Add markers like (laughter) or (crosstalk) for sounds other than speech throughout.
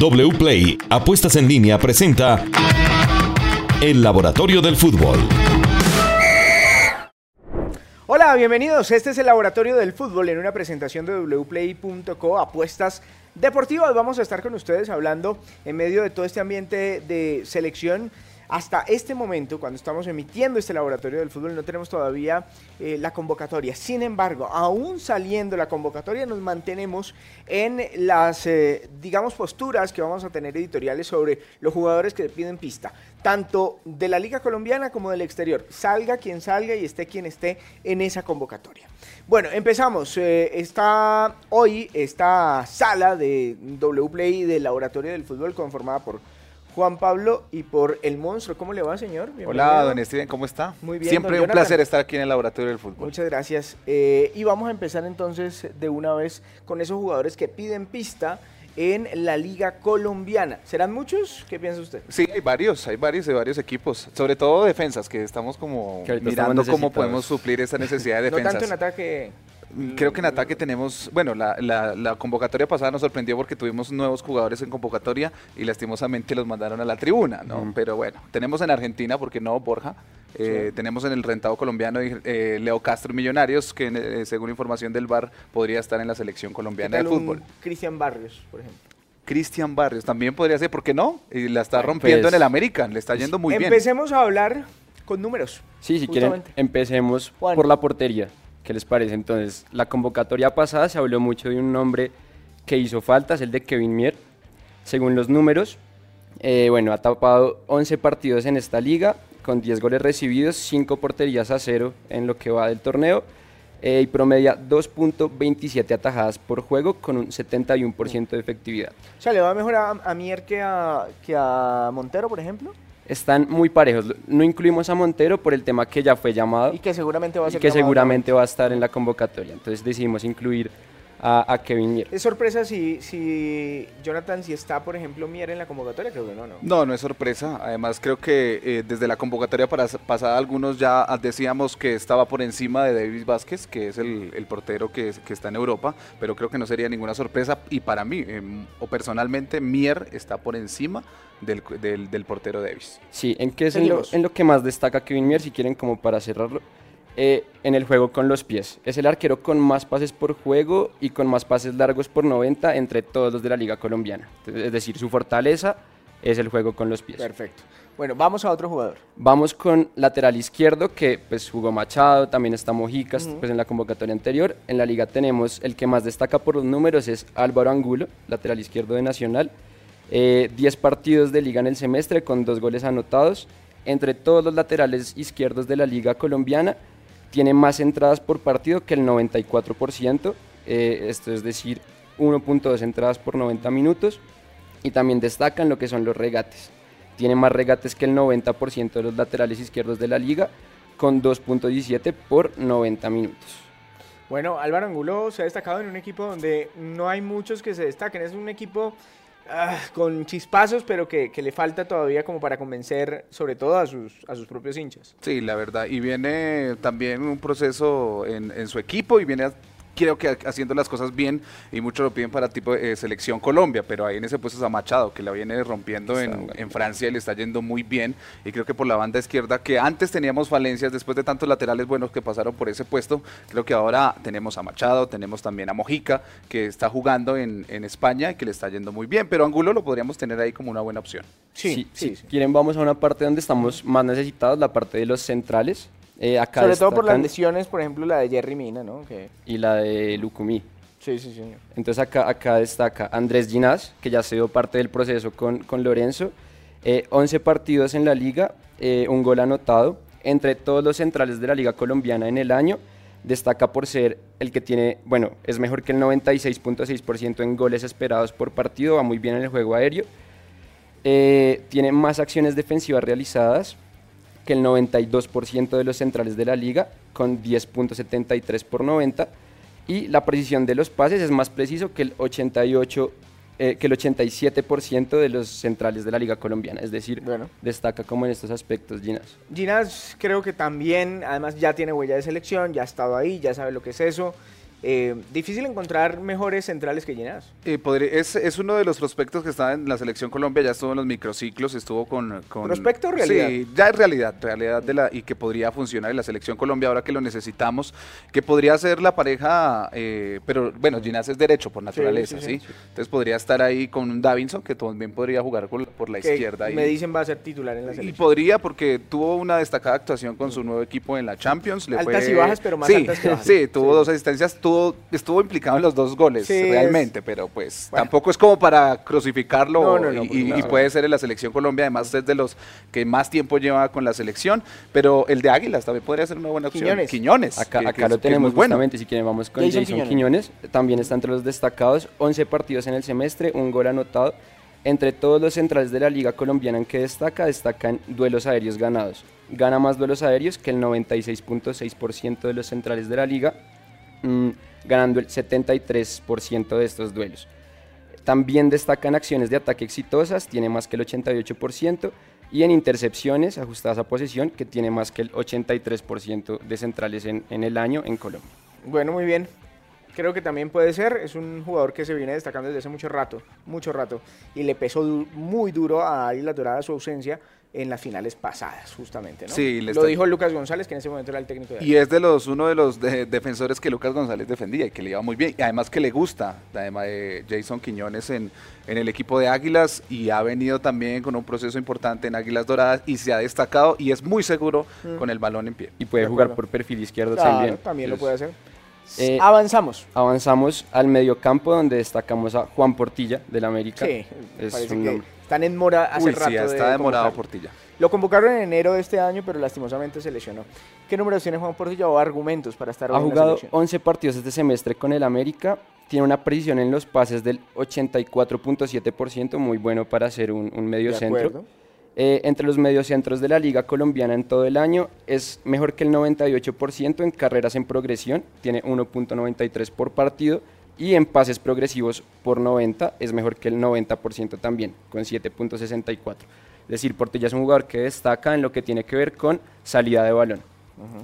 WPLAY Apuestas en línea presenta El Laboratorio del Fútbol. Hola, bienvenidos. Este es el Laboratorio del Fútbol en una presentación de wplay.co Apuestas Deportivas. Vamos a estar con ustedes hablando en medio de todo este ambiente de selección hasta este momento, cuando estamos emitiendo este laboratorio del fútbol, no tenemos todavía eh, la convocatoria. Sin embargo, aún saliendo la convocatoria, nos mantenemos en las, eh, digamos, posturas que vamos a tener editoriales sobre los jugadores que piden pista, tanto de la Liga Colombiana como del exterior. Salga quien salga y esté quien esté en esa convocatoria. Bueno, empezamos. Eh, está hoy esta sala de WPlay del Laboratorio del Fútbol conformada por Juan Pablo y por el monstruo. ¿Cómo le va, señor? Bienvenido. Hola, don Steven, ¿cómo está? Muy bien. Siempre un placer estar aquí en el Laboratorio del Fútbol. Muchas gracias. Eh, y vamos a empezar entonces de una vez con esos jugadores que piden pista en la liga colombiana. ¿Serán muchos? ¿Qué piensa usted? Sí, hay varios, hay varios de varios equipos, sobre todo defensas, que estamos como mirando cómo podemos suplir esa necesidad de defensas. (laughs) No tanto en ataque Creo que en ataque tenemos, bueno, la, la, convocatoria pasada nos sorprendió porque tuvimos nuevos jugadores en convocatoria y lastimosamente los mandaron a la tribuna, ¿no? Pero bueno, tenemos en Argentina, porque no, Borja, eh, tenemos en el rentado colombiano eh, Leo Castro Millonarios, que eh, según información del VAR podría estar en la selección colombiana de fútbol. Cristian Barrios, por ejemplo. Cristian Barrios también podría ser, ¿por qué no? Y la está rompiendo en el América, le está yendo muy bien. Empecemos a hablar con números. Sí, si quieren, empecemos por la portería. ¿Qué les parece? Entonces, la convocatoria pasada se habló mucho de un nombre que hizo falta, es el de Kevin Mier. Según los números, eh, bueno, ha tapado 11 partidos en esta liga, con 10 goles recibidos, 5 porterías a cero en lo que va del torneo, eh, y promedia 2.27 atajadas por juego con un 71% de efectividad. O sea, ¿le va mejor a, a Mier que a, que a Montero, por ejemplo? Están muy parejos. No incluimos a Montero por el tema que ya fue llamado. Y que seguramente va a ser que seguramente va a estar en la convocatoria. Entonces decidimos incluir a, Kevin Mier. ¿Es sorpresa si, si Jonathan, si está, por ejemplo, Mier en la convocatoria? Creo que no, ¿no? No, no es sorpresa. Además, creo que eh, desde la convocatoria pasada algunos ya decíamos que estaba por encima de David Vázquez, que es el, portero que, que, está en Europa, pero creo que no sería ninguna sorpresa. Y para mí, em, o personalmente, Mier está por encima del, del, portero Davis. Sí, ¿en qué es en lo, en lo, que más destaca Kevin Mier, si quieren como para cerrarlo? Eh, en el juego con los pies. Es el arquero con más pases por juego y con más pases largos por 90 entre todos los de la liga colombiana. Es decir, su fortaleza es el juego con los pies. Perfecto. Bueno, vamos a otro jugador. Vamos con lateral izquierdo, que pues jugó Machado, también está Mojicas, pues en la convocatoria anterior. En la liga tenemos el que más destaca por los números es Álvaro Angulo, lateral izquierdo de Nacional. 10 eh, partidos de liga en el semestre con dos goles anotados. Entre todos los laterales izquierdos de la liga colombiana, tiene más entradas por partido que el 94%, eh, esto es decir, 1.2 entradas por 90 minutos. Y también destacan lo que son los regates. Tiene más regates que el 90% de los laterales izquierdos de la liga, con 2.17 por 90 minutos. Bueno, Álvaro Angulo se ha destacado en un equipo donde no hay muchos que se destaquen. Es un equipo Ah, con chispazos, pero que, le falta todavía como para convencer sobre todo a sus, a sus propios hinchas. Sí, la verdad. Y viene también un proceso en, en su equipo y viene creo que haciendo las cosas bien y muchos lo piden para tipo de eh, selección Colombia, pero ahí en ese puesto está Machado, que la viene rompiendo en, en, Francia y le está yendo muy bien. Y creo que por la banda izquierda, que antes teníamos falencias después de tantos laterales buenos que pasaron por ese puesto, creo que ahora tenemos a Machado, tenemos también a Mojica, que está jugando en, en España y que le está yendo muy bien, pero Angulo lo podríamos tener ahí como una buena opción. Sí, sí, sí. quieren vamos a una parte donde estamos más necesitados, la parte de los centrales. Eh, Sobre todo por las lesiones, por ejemplo, la de Jerry Mina, ¿no? Y la de Lucumí. Sí, sí, sí. Entonces acá, acá destaca Andrés Ginás, que ya ha sido parte del proceso con, con Lorenzo. 11 eh, partidos en la liga, eh, un gol anotado. Entre todos los centrales de la liga colombiana en el año, destaca por ser el que tiene, bueno, es mejor que el 96.6% en goles esperados por partido, va muy bien en el juego aéreo. tiene más acciones defensivas realizadas, que el 92% de los centrales de la liga, con 10.73 por 90, y la precisión de los pases es más preciso que el 88 eh, que el 87% de los centrales de la liga colombiana, es decir, bueno. destaca como en estos aspectos Ginas. Ginas creo que también, además ya tiene huella de selección, ya ha estado ahí, ya sabe lo que es eso, Eh, difícil encontrar mejores centrales que Ginás. Eh, es, es uno de los prospectos que está en la selección Colombia, ya estuvo en los microciclos, estuvo con... con ¿Prospecto o realidad? Sí, ya es realidad, realidad de la y que podría funcionar en la selección Colombia ahora que lo necesitamos, que podría ser la pareja, eh, pero bueno, Ginás es derecho por naturaleza, sí, ¿sí? sí. Entonces podría estar ahí con un Davinson, que también podría jugar por, por la que izquierda. y- me dicen va a ser titular en la y selección. podría porque tuvo una destacada actuación con su nuevo equipo en la Champions. le Altas fue- y bajas, pero más sí, altas que (laughs) bajas. Sí, tuvo dos asistencias, tuvo, estuvo implicado en los dos goles Sí, es- realmente, pero pues Bueno. tampoco es como para crucificarlo No, no, no, y, y puede ser en la selección Colombia, además es de los que más tiempo lleva con la selección, pero el de Águilas también podría ser una buena opción. Quiñones. Quiñones. Acá, que- acá que es- lo es tenemos bueno. justamente, si quieren vamos con Jason Jason, Quiñones. Quiñones. también está entre los destacados, 11 partidos en el semestre, un gol anotado. Entre todos los centrales de la liga colombiana en que destaca, destacan duelos aéreos ganados. Gana más duelos aéreos que el 96.6% de los centrales de la liga, mm, ganando el 73% de estos duelos. También destacan acciones de ataque exitosas, tiene más que el 88%, y en intercepciones ajustadas a posesión, que tiene más que el 83% de centrales en, en el año en Colombia. Bueno, muy bien. Creo que también puede ser. Es un jugador que se viene destacando desde hace mucho rato, mucho rato. Y le pesó du- muy duro a Águilas Doradas su ausencia en las finales pasadas, justamente. ¿no? Sí, Lo está- dijo Lucas González, que en ese momento era el técnico de Y es de los uno de los de- defensores que Lucas González defendía y que le iba muy bien. Y además que le gusta, además de Jason Quiñones en, en el equipo de Águilas y ha venido también con un proceso importante en Águilas Doradas y se ha destacado y es muy seguro con el balón en pie. Y puede De jugar acuerdo. por perfil izquierdo Claro, también. también lo puede hacer. Eh, Avanzamos. Avanzamos al mediocampo donde destacamos a Juan Portilla del América. Sí, Es parece un que nombre. Están en mora hace Uy, rato. sí, de está demorado convocarlo. Portilla. Lo convocaron en enero de este año, pero lastimosamente se lesionó. ¿Qué números tiene Juan Portilla o argumentos para estar Ha hoy en la jugado selección? 11 partidos este semestre con el América. Tiene una precisión en los pases del 84.7%, muy bueno para ser un, un medio De centro. acuerdo. Eh, entre los mediocentros de la liga colombiana en todo el año es mejor que el 98% en carreras en progresión, tiene 1.93 por partido y en pases progresivos por 90 es mejor que el 90% también, con 7.64. Es decir, Portilla es un jugador que destaca en lo que tiene que ver con salida de balón.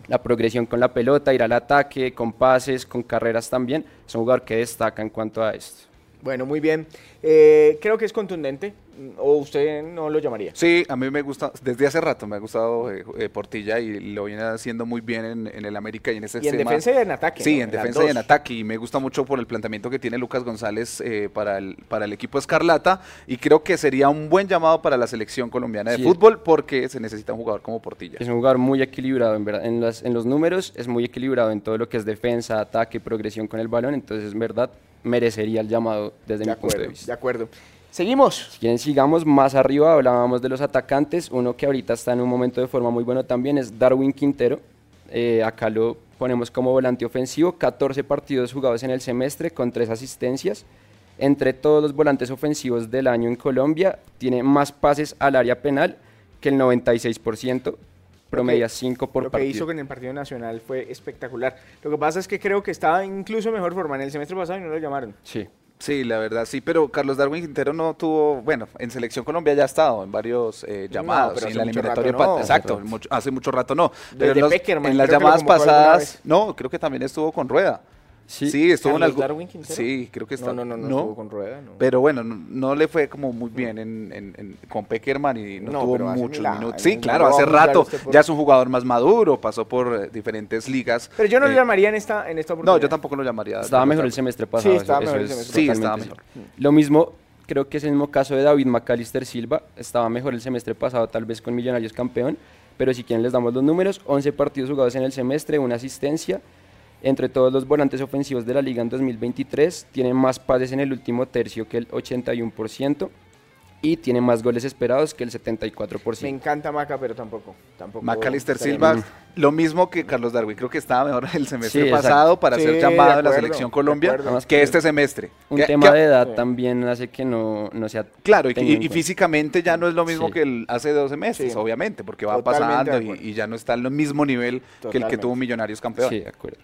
La progresión con la pelota, ir al ataque, con pases, con carreras también, es un jugador que destaca en cuanto a esto. Bueno, muy bien. Eh, creo que es contundente. ¿O usted no lo llamaría? Sí, a mí me gusta, desde hace rato me ha gustado eh, eh, Portilla y lo viene haciendo muy bien en, en el América y en ese Y en sistema. defensa y en ataque. Sí, ¿no? en defensa y en ataque. Y me gusta mucho por el planteamiento que tiene Lucas González eh, para, el, para el equipo Escarlata. Y creo que sería un buen llamado para la selección colombiana de Sí. fútbol porque se necesita un jugador como Portilla. Es un jugador muy equilibrado, en verdad. En, las- en los números es muy equilibrado en todo lo que es defensa, ataque, progresión con el balón. Entonces, en verdad, merecería el llamado desde De mi punto de acuerdo, vista. de acuerdo. Seguimos. Si quieren, sigamos más arriba. Hablábamos de los atacantes. Uno que ahorita está en un momento de forma muy bueno también es Darwin Quintero. Eh, acá lo ponemos como volante ofensivo. 14 partidos jugados en el semestre con 3 asistencias. Entre todos los volantes ofensivos del año en Colombia, tiene más pases al área penal que el 96%. Promedia 5 por Lo que partido. hizo con el partido nacional fue espectacular. Lo que pasa es que creo que estaba incluso en mejor forma en el semestre pasado y no lo llamaron. Sí. Sí, la verdad, sí, pero Carlos Darwin Quintero no tuvo, bueno, en Selección Colombia ya ha estado en varios eh, llamados, pero en la eliminatoria, no. exacto, mucho- hace mucho rato no. Pero Desde en, los- en las que lo llamadas pasadas, no, creo que también estuvo con Rueda. Sí. Sí, estuvo en ¿Carlos algún- Darwin Quintero? Sí, creo que está. No, no, no, no, estuvo con Rueda, no. Pero bueno, no, no le fue como muy bien en, en- en- con Peckerman y no, No, tuvo muchos años, minutos. Sí, no claro, lo hace rato. por- Ya es un jugador más maduro, pasó por eh, diferentes ligas. Pero yo no lo Eh, llamaría en esta, en esta oportunidad. No, yo tampoco lo llamaría. Estaba mejor el semestre pasado. Sí, estaba eso- mejor el eso es semestre Sí, estaba mejor. Lo mismo, creo que es el mismo caso de David McAllister Silva. Estaba mejor el semestre pasado, tal vez con Millonarios campeón. Pero si quieren les damos los números. 11 partidos jugados en el semestre, una asistencia. Entre todos los volantes ofensivos de la liga en 2023, tiene más pases en el último tercio que el 81% y tiene más goles esperados que el 74%. Me encanta Maca, pero tampoco. tampoco Macalister Silva, lo mismo que Carlos Darwin, creo que estaba mejor (laughs) el semestre Sí, pasado para Sí, ser llamado a la selección Colombia. Además que este semestre. Un Que- tema que- de edad Sí. también hace que no, no sea Claro, y, físicamente ya no es lo mismo Sí. que el hace 12 meses, Sí. obviamente, porque va Totalmente pasando y, ya no está en el mismo nivel que el que tuvo Millonarios campeón. Sí, de acuerdo.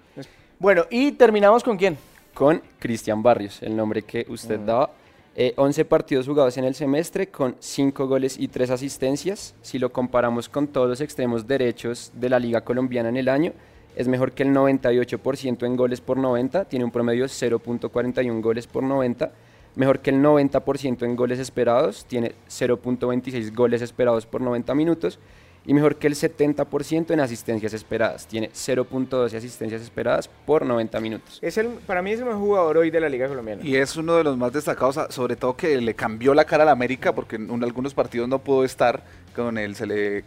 Bueno, y terminamos con quién. con Cristian Barrios, el nombre que usted Mm. daba. Eh, 11 partidos jugados en el semestre con 5 goles y 3 asistencias. Si lo comparamos con todos los extremos derechos de la liga colombiana en el año, es mejor que el 98% en goles por 90, tiene un promedio de 0.41 goles por 90, mejor que el 90% en goles esperados, tiene 0.26 goles esperados por 90 minutos, y mejor que el 70% en asistencias esperadas. Tiene 0.12 asistencias esperadas por 90 minutos. Es el, para mí es el mejor jugador hoy de la Liga Colombiana. Y es uno de los más destacados, sobre todo que le cambió la cara a la América, porque en algunos partidos no pudo estar con el,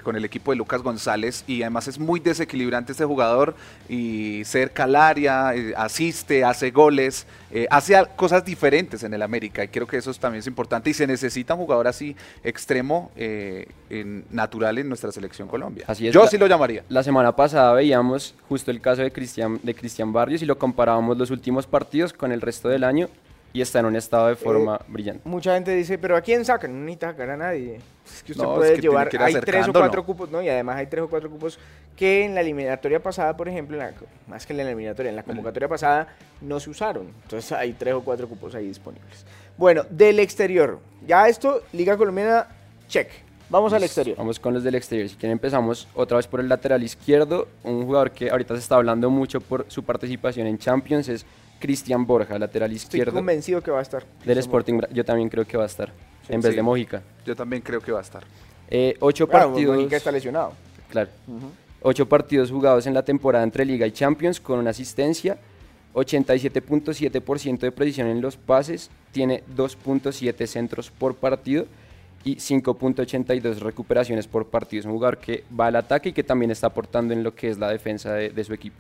con el equipo de Lucas González y además es muy desequilibrante este jugador y cerca al área, eh, asiste, hace goles, eh, hace cosas diferentes en el América y creo que eso también es importante y se necesita un jugador así extremo, eh, natural en nuestra selección Colombia. Así es, Yo sí lo llamaría. La semana pasada veíamos justo el caso de Cristian de Cristian Barrios y lo comparábamos los últimos partidos con el resto del año y está en un estado de forma brillante. Mucha gente dice, pero ¿a quién sacan? No necesita sacar a nadie. Es que usted puede llevar, hay tres o cuatro cupos, ¿no? Y además hay tres o cuatro cupos que en la eliminatoria pasada, por ejemplo, más que en la eliminatoria, en la convocatoria pasada no se usaron. Entonces hay tres o cuatro cupos ahí disponibles. Bueno, del exterior. Ya esto, Liga Colombiana, check. Vamos al exterior. Vamos con los del exterior. Si quieren empezamos otra vez por el lateral izquierdo. Un jugador que ahorita se está hablando mucho por su participación en Champions es Cristian Borja, lateral izquierdo. Estoy convencido que va a estar. Del Sporting, yo también creo que va a estar, en vez de Mojica. Yo también creo que va a estar. Eh, ocho partidos. Mojica está lesionado. Claro. Ocho partidos jugados en la temporada entre Liga y Champions con una asistencia, 87.7% de precisión en los pases, tiene 2.7 centros por partido y 5.82 recuperaciones por partido. Es un jugador que va al ataque y que también está aportando en lo que es la defensa de su equipo.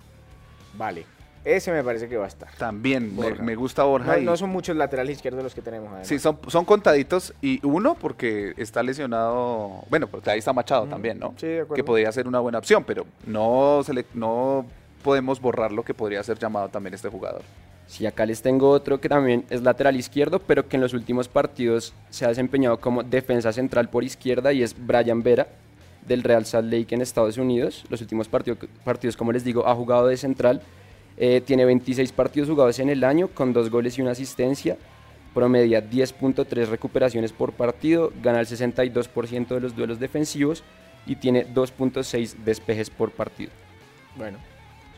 Vale. Ese me parece que va a estar. También, me, gusta Borja. No, son muchos laterales izquierdos los que tenemos. Además. Sí, son, son contaditos y uno porque está lesionado, bueno, porque ahí está Machado también, ¿no? Sí, de acuerdo. Que podría ser una buena opción, pero no, se le, no podemos borrar lo que podría ser llamado también este jugador. Sí, acá les tengo otro que también es lateral izquierdo, pero que en los últimos partidos se ha desempeñado como defensa central por izquierda y es Brian Vera del Real Salt Lake en Estados Unidos. Los últimos partidos, partidos como les digo, ha jugado de central eh, tiene 26 partidos jugados en el año con dos goles y una asistencia. Promedia 10.3 recuperaciones por partido, gana el 62% de los duelos defensivos y tiene 2.6 despejes por partido. Bueno.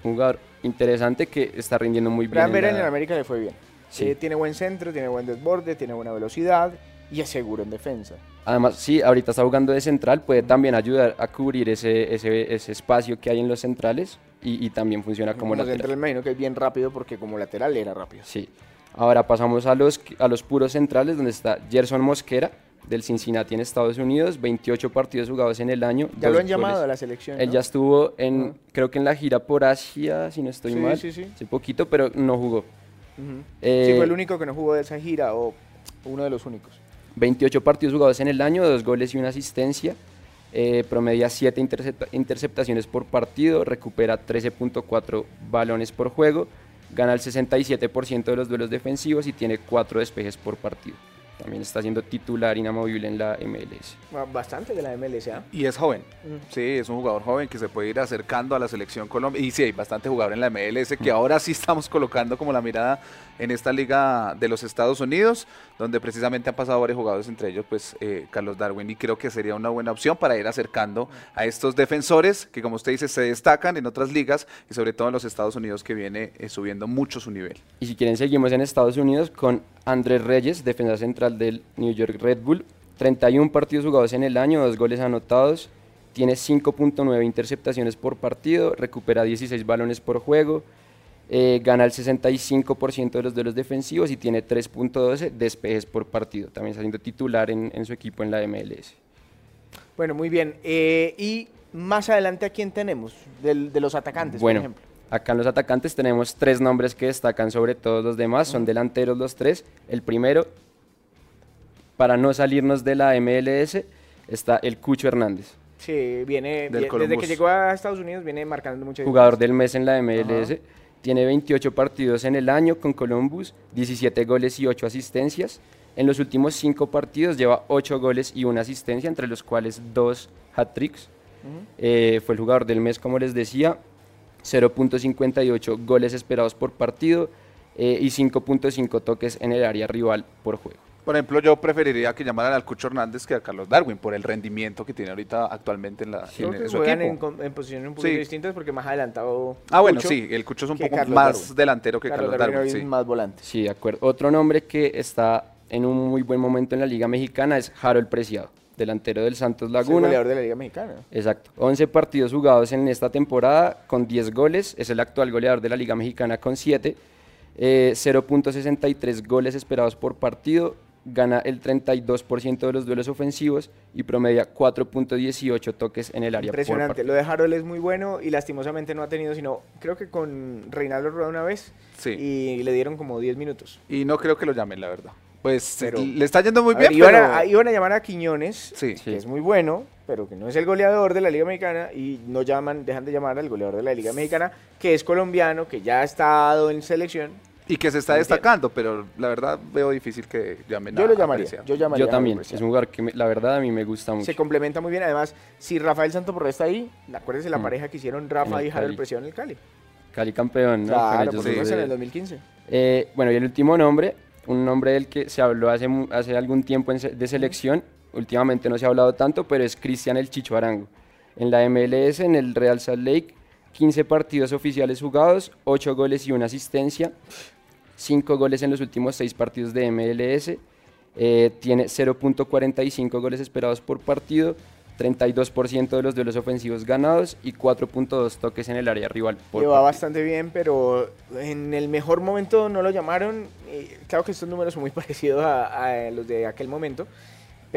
Un jugador interesante que está rindiendo muy bien. en, en América le fue bien. Sí. Eh, tiene buen centro, tiene buen desborde, tiene buena velocidad y es seguro en defensa. Además, sí, ahorita está jugando de central, puede también ayudar a cubrir ese, ese, ese espacio que hay en los centrales y, también funciona como, como lateral. Central, imagino que es bien rápido porque como lateral era rápido. Sí. Ahora pasamos a los, a los puros centrales, donde está Gerson Mosquera, del Cincinnati en Estados Unidos, 28 partidos jugados en el año. Ya lo han llamado a la selección. Él ya estuvo en, creo que en la gira por Asia, si no estoy mal, sí, sí. hace poquito, pero no jugó. sí, fue el único que no jugó de esa gira o uno de los únicos. 28 partidos jugados en el año, dos goles y una asistencia. Eh, promedia 7 interceptaciones por partido, recupera 13.4 balones por juego, gana el 67% de los duelos defensivos y tiene 4 despejes por partido. También está siendo titular inamovible en la MLS. Bastante de la MLS, ¿ah? Y es joven. Sí, es un jugador joven que se puede ir acercando a la selección Colombia. Y sí, hay bastante jugador en la MLS que ahora sí estamos (laughs) colocando como la mirada en esta liga de los Estados Unidos, donde precisamente han pasado varios jugadores, entre ellos pues eh, Carlos Darwin. Y creo que sería una buena opción para ir acercando a estos defensores que, como usted dice, se destacan en otras ligas y sobre todo en los Estados Unidos que viene eh, subiendo mucho su nivel. Y si quieren, seguimos en Estados Unidos con Andrés Reyes, defensa central del New York Red Bull. 31 partidos jugados en el año, dos goles anotados. Tiene 5.9 interceptaciones por partido, recupera 16 balones por juego, eh, gana el 65% de los duelos defensivos y tiene 3.12 despejes por partido. También está siendo titular en, su equipo en la MLS. Bueno, muy bien. Eh, y más adelante, ¿a quién tenemos? de los atacantes, por ejemplo. Acá en los atacantes tenemos tres nombres que destacan sobre todos los demás, son delanteros los tres. El primero, para no salirnos de la MLS, está el Cucho Hernández. Sí, viene, desde que llegó a Estados Unidos viene marcando mucho. Jugador del mes en la MLS. Tiene 28 partidos en el año con Columbus, 17 goles y 8 asistencias. En los últimos 5 partidos lleva 8 goles y 1 asistencia, entre los cuales 2 hat-tricks. Eh, fue el jugador del mes, como les decía. 0.58 goles esperados por partido eh, y 5.5 toques en el área rival por juego. Por ejemplo, yo preferiría que llamaran al Cucho Hernández que a Carlos Darwin por el rendimiento que tiene ahorita actualmente en, la, Creo en que su juegan equipo. en, en posiciones un poquito Sí. distintas porque más adelantado. Ah, bueno, Cucho, sí, el Cucho es un poco Carlos más Darwin. delantero que Carlos, Darwin. hoy sí. es más volante. Sí, de acuerdo. Otro nombre que está en un muy buen momento en la Liga Mexicana es Harold Preciado, delantero del Santos Es el Laguna. goleador de la Liga Mexicana. Exacto. 11 partidos jugados en esta temporada con 10 goles. Es el actual goleador de la Liga Mexicana con 7. Eh, 0.63 goles esperados por partido. Gana el 32% de los duelos ofensivos y promedia 4.18 toques en el área. Impresionante. Lo de Harold es muy bueno y lastimosamente no ha tenido sino, creo que con Reinaldo Rueda una vez Sí. y le dieron como 10 minutos. Y no creo que lo llamen, la verdad. Pues Pero- le está yendo muy A ver, bien, iban, pero... a, iban a llamar a Quiñones, Sí. que es muy bueno, pero que no es el goleador de la Liga Mexicana y no llaman, dejan de llamar al goleador de la Liga Mexicana, que es colombiano, que ya ha estado en selección. Y que se está destacando, pero la verdad veo difícil que llamen Yo a- lo a llamaría. Preciado. Yo llamaría Yo a también. Harold Es un jugador que me- la verdad a mí me gusta mucho. Se complementa muy bien. Además, si Rafael Santoporre está ahí, acuérdense la Mm. pareja que hicieron Rafa y el Harold Cali. Presión en el Cali. Cali campeón, ¿no? Claro, ellos por sí. en el 2015. Eh, bueno, y el último nombre, un nombre del que se habló hace, hace algún tiempo en se- de selección, últimamente no se ha hablado tanto, pero es Cristian El Chicho Arango. En la MLS, en el Real Salt Lake, 15 partidos oficiales jugados, 8 goles y una asistencia, 5 goles en los últimos 6 partidos de MLS, eh, tiene 0.45 goles esperados por partido, 32% de los duelos ofensivos ganados y 4.2 toques en el área rival por Lleva partido. bastante bien, pero en el mejor momento no lo llamaron. Eh, claro que estos números son muy (laughs) parecidos a, a los de aquel momento,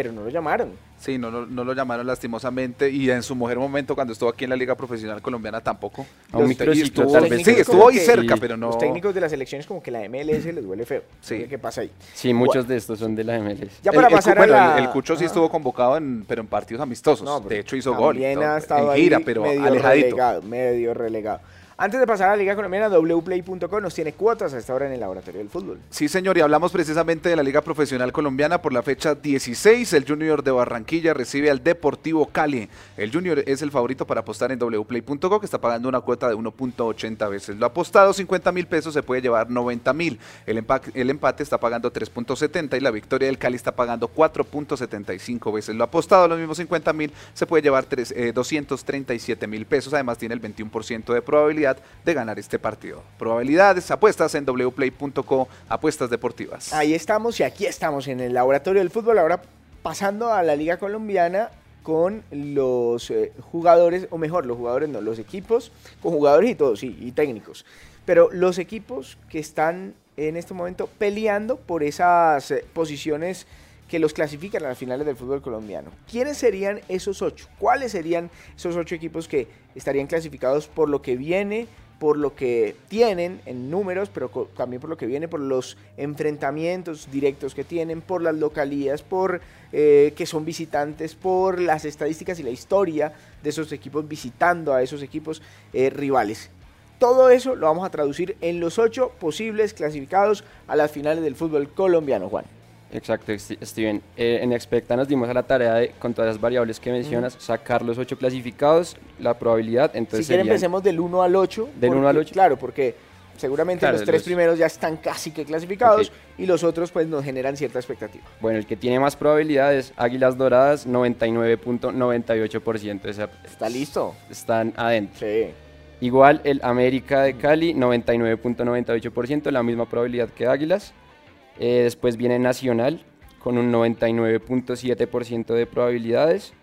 pero no lo llamaron. Sí, no, no, no lo llamaron lastimosamente y en su mejor momento cuando estuvo aquí en la Liga Profesional Colombiana tampoco. Los estuvo- tal los vez. Sí, técnicos estuvo ahí cerca, pero no... Los técnicos de las elecciones como que la MLS les duele feo. Sí. ¿Qué pasa ahí? Sí, muchos de estos son de la MLS. Ya para el, pasar bueno, a la... el, Cucho sí Ajá. estuvo convocado, en, pero en partidos amistosos. No, de hecho hizo gol. todo, ha estado en gira, ahí pero medio alejadito. relegado, medio relegado. Antes de pasar a la Liga Colombiana, wplay.com nos tiene cuotas a esta hora en el Laboratorio del Fútbol. Sí, señor, y hablamos precisamente de la Liga Profesional Colombiana por la fecha 16. El Junior de Barranquilla recibe al Deportivo Cali. El Junior es el favorito para apostar en wplay.co, que está pagando una cuota de 1.80 veces. Lo apostado, 50 mil pesos, se puede llevar 90 mil. El, empa- el empate está pagando 3.70 y la victoria del Cali está pagando 4.75 veces. Lo apostado, los mismos 50 mil, se puede llevar tres- eh, 237 mil pesos. Además, tiene el 21% de probabilidad de ganar este partido. Probabilidades, apuestas en wplay.co, apuestas deportivas. Ahí estamos y aquí estamos en el Laboratorio del Fútbol. Ahora pasando a la Liga Colombiana con los eh, jugadores, o mejor, los jugadores no, los equipos, con jugadores y todos, sí, y técnicos. Pero los equipos que están en este momento peleando por esas eh, posiciones que los clasifican a las finales del fútbol colombiano. ¿Quiénes serían esos ocho? ¿Cuáles serían esos ocho equipos que estarían clasificados por lo que viene, por lo que tienen en números, pero también por lo que viene, por los enfrentamientos directos que tienen, por las localías, por eh, que son visitantes, por las estadísticas y la historia de esos equipos visitando a esos equipos eh, rivales? Todo eso lo vamos a traducir en los ocho posibles clasificados a las finales del fútbol colombiano, Juan. Exacto, Steven. Eh, en Expecta nos dimos a la tarea de, con todas las variables que mencionas, sacar los ocho clasificados, la probabilidad, entonces si quieren empecemos del 1 al 8. Del uno al ocho. Claro, porque seguramente Claro, los tres los- primeros ya están casi que clasificados y los otros pues nos generan cierta expectativa. Bueno, el que tiene más probabilidades, Águilas Doradas, 99.98%, o sea, ¿Está listo? están adentro. Sí. Igual el América de Cali, 99.98%, la misma probabilidad que Águilas. Eh, después viene Nacional con un 99.7% de probabilidades.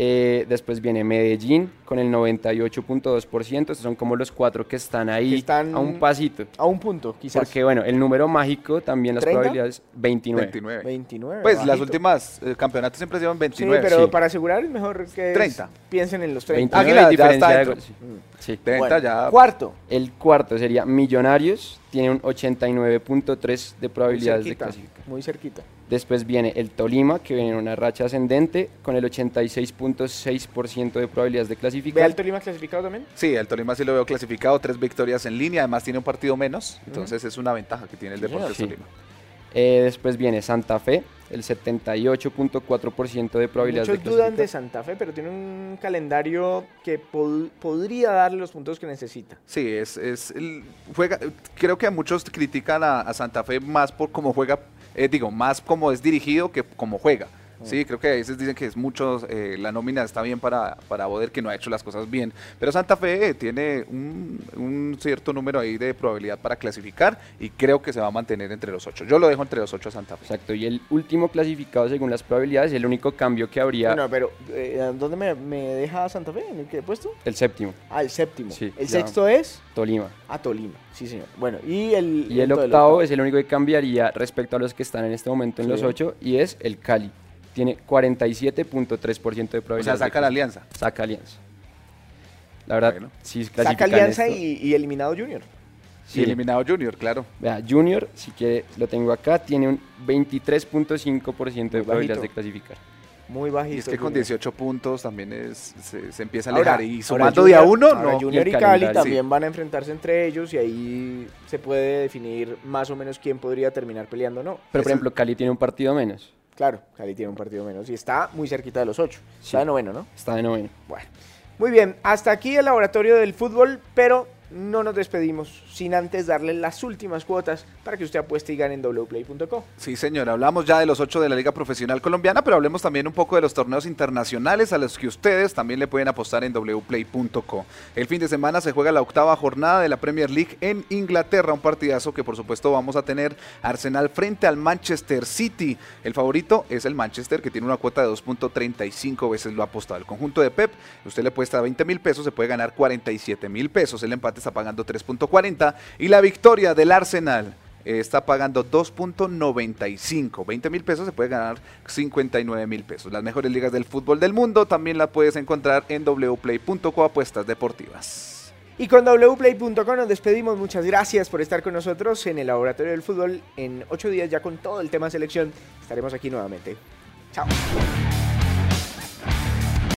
Eh, después viene Medellín con el 98.2%. Estos son como los cuatro que están ahí Que están- a un pasito. A un punto, quizás. Porque bueno, el número mágico también las 30? probabilidades 29. 29. 29. Pues las bajito. últimas eh, campeonatos siempre llevan Sí, 29. pero sí. para asegurar es mejor que 30. piensen en los 30. 29 Águila ya diferencia está de dentro. goles, sí. Mm. Sí. 30 Bueno, ya. Cuarto. El cuarto sería Millonarios, tiene un 89.3 de Muy probabilidades de cerquita. clasificar. Muy cerquita. Después viene el Tolima, que viene en una racha ascendente, con el 86.6% de probabilidades de ¿Ve clasificar. al Tolima clasificado también? Sí, el Tolima sí lo veo clasificado, tres victorias en línea, además tiene un partido menos, entonces es una ventaja que tiene el Sí, Deportes señor. Tolima. Eh, después viene Santa Fe, el 78.4% de probabilidades Muchos de dudan de clasificar. Santa Fe, pero tiene un calendario que pod- podría darle los puntos que necesita. Sí, es, es el- juega, creo que a muchos critican a, a Santa Fe más por cómo juega digo, más como es dirigido que como juega. Sí, creo que a veces dicen que es mucho, eh, la nómina está bien para, para Boder, que no ha hecho las cosas bien. Pero Santa Fe tiene un, un cierto número ahí de probabilidad para clasificar y creo que se va a mantener entre los ocho. Yo lo dejo entre los ocho a Santa Fe. Exacto, y el último clasificado según las probabilidades, el único cambio que habría, Bueno, pero eh, ¿dónde me, me deja Santa Fe? ¿En el que he puesto? el séptimo, Ah, el séptimo. Sí, el ya. sexto es Tolima. a Tolima. Sí, señor. Bueno, y el, Y el del octavo es el único que cambiaría respecto a los que están en este momento en Sí. los ocho, y es el Cali. Tiene 47.3% de O probabilidad. sea, de saca la alianza. Saca Alianza. La verdad, Bueno. si Saca Alianza esto- y, y eliminado Junior. Sí. Y eliminado Junior, claro. Vea, Junior, si quiere, lo tengo acá, tiene un 23.5% de probabilidades de clasificar. Muy bajito. Y es que con Junior. 18 puntos también es, se, se empieza a Ahora- alejar. y ahora sumando de a uno, ahora no. Junior Y y, Cali también van a enfrentarse entre ellos y ahí se puede definir más o menos quién podría terminar peleando o no. Pero, Es por el- ejemplo, Cali tiene un partido menos. Claro, Cali tiene un partido menos y está muy cerquita de los ocho. Sí. Está de noveno, ¿no? Está de noveno. Bueno, muy bien, hasta aquí el laboratorio del fútbol, pero no nos despedimos sin antes darle las últimas cuotas para que usted apueste y gane en wplay.co. Sí, señor, hablamos ya de los ocho de la Liga Profesional Colombiana, pero hablemos también un poco de los torneos internacionales a los que ustedes también le pueden apostar en wplay.co. El fin de semana se juega la octava jornada de la Premier League en Inglaterra, un partidazo que por supuesto vamos a tener Arsenal frente al Manchester City. El favorito es el Manchester que tiene una cuota de 2.35 veces lo apostado. El conjunto de Pep, usted le apuesta 20 mil pesos, se puede ganar 47 mil pesos. El empate está pagando 3.40 y la victoria del Arsenal eh, está pagando 2.95. 20 mil pesos se puede ganar 59 mil pesos. Las mejores ligas del fútbol del mundo también la puedes encontrar en wplay.co apuestas deportivas. Y con wplay.co nos despedimos. Muchas gracias por estar con nosotros en el laboratorio del fútbol. En ocho días ya con todo el tema selección estaremos aquí nuevamente. Chao.